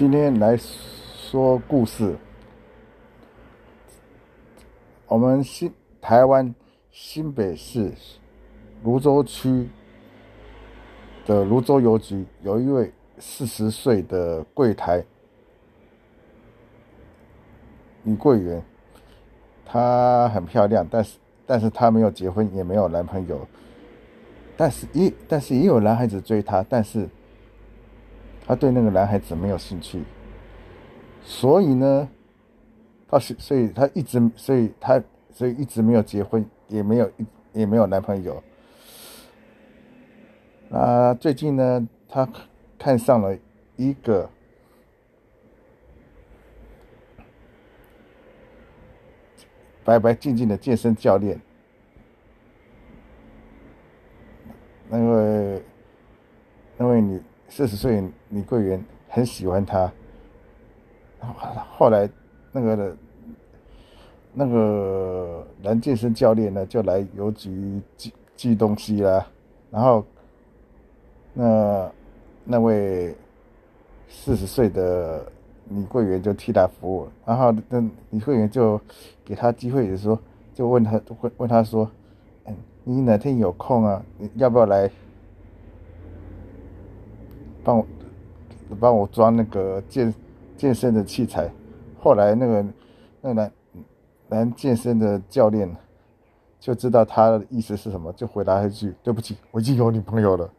今天来说故事。我们新台湾新北市泸州区的泸州邮局有一位四十岁的柜台女柜员，她很漂亮，但是但是她没有结婚，也没有男朋友。但是也但是也有男孩子追她，但是她对那个男孩子没有兴趣，所以呢，她是所以她一直所以她所以一直没有结婚，也没有也没有男朋友。那最近呢，她看上了一个白白净净的健身教练。那个四十岁女柜员很喜欢他，后后来那个那个男健身教练呢就来邮局寄寄东西啦，然后那那位四十岁的女柜员就替他服务，然后那女柜员就给他机会，也说就问他问问他说。嗯你哪天有空啊？你要不要来帮我帮我装那个健健身的器材？后来那个那个男男健身的教练就知道他的意思是什么，就回答一句：“对不起，我已经有女朋友了。”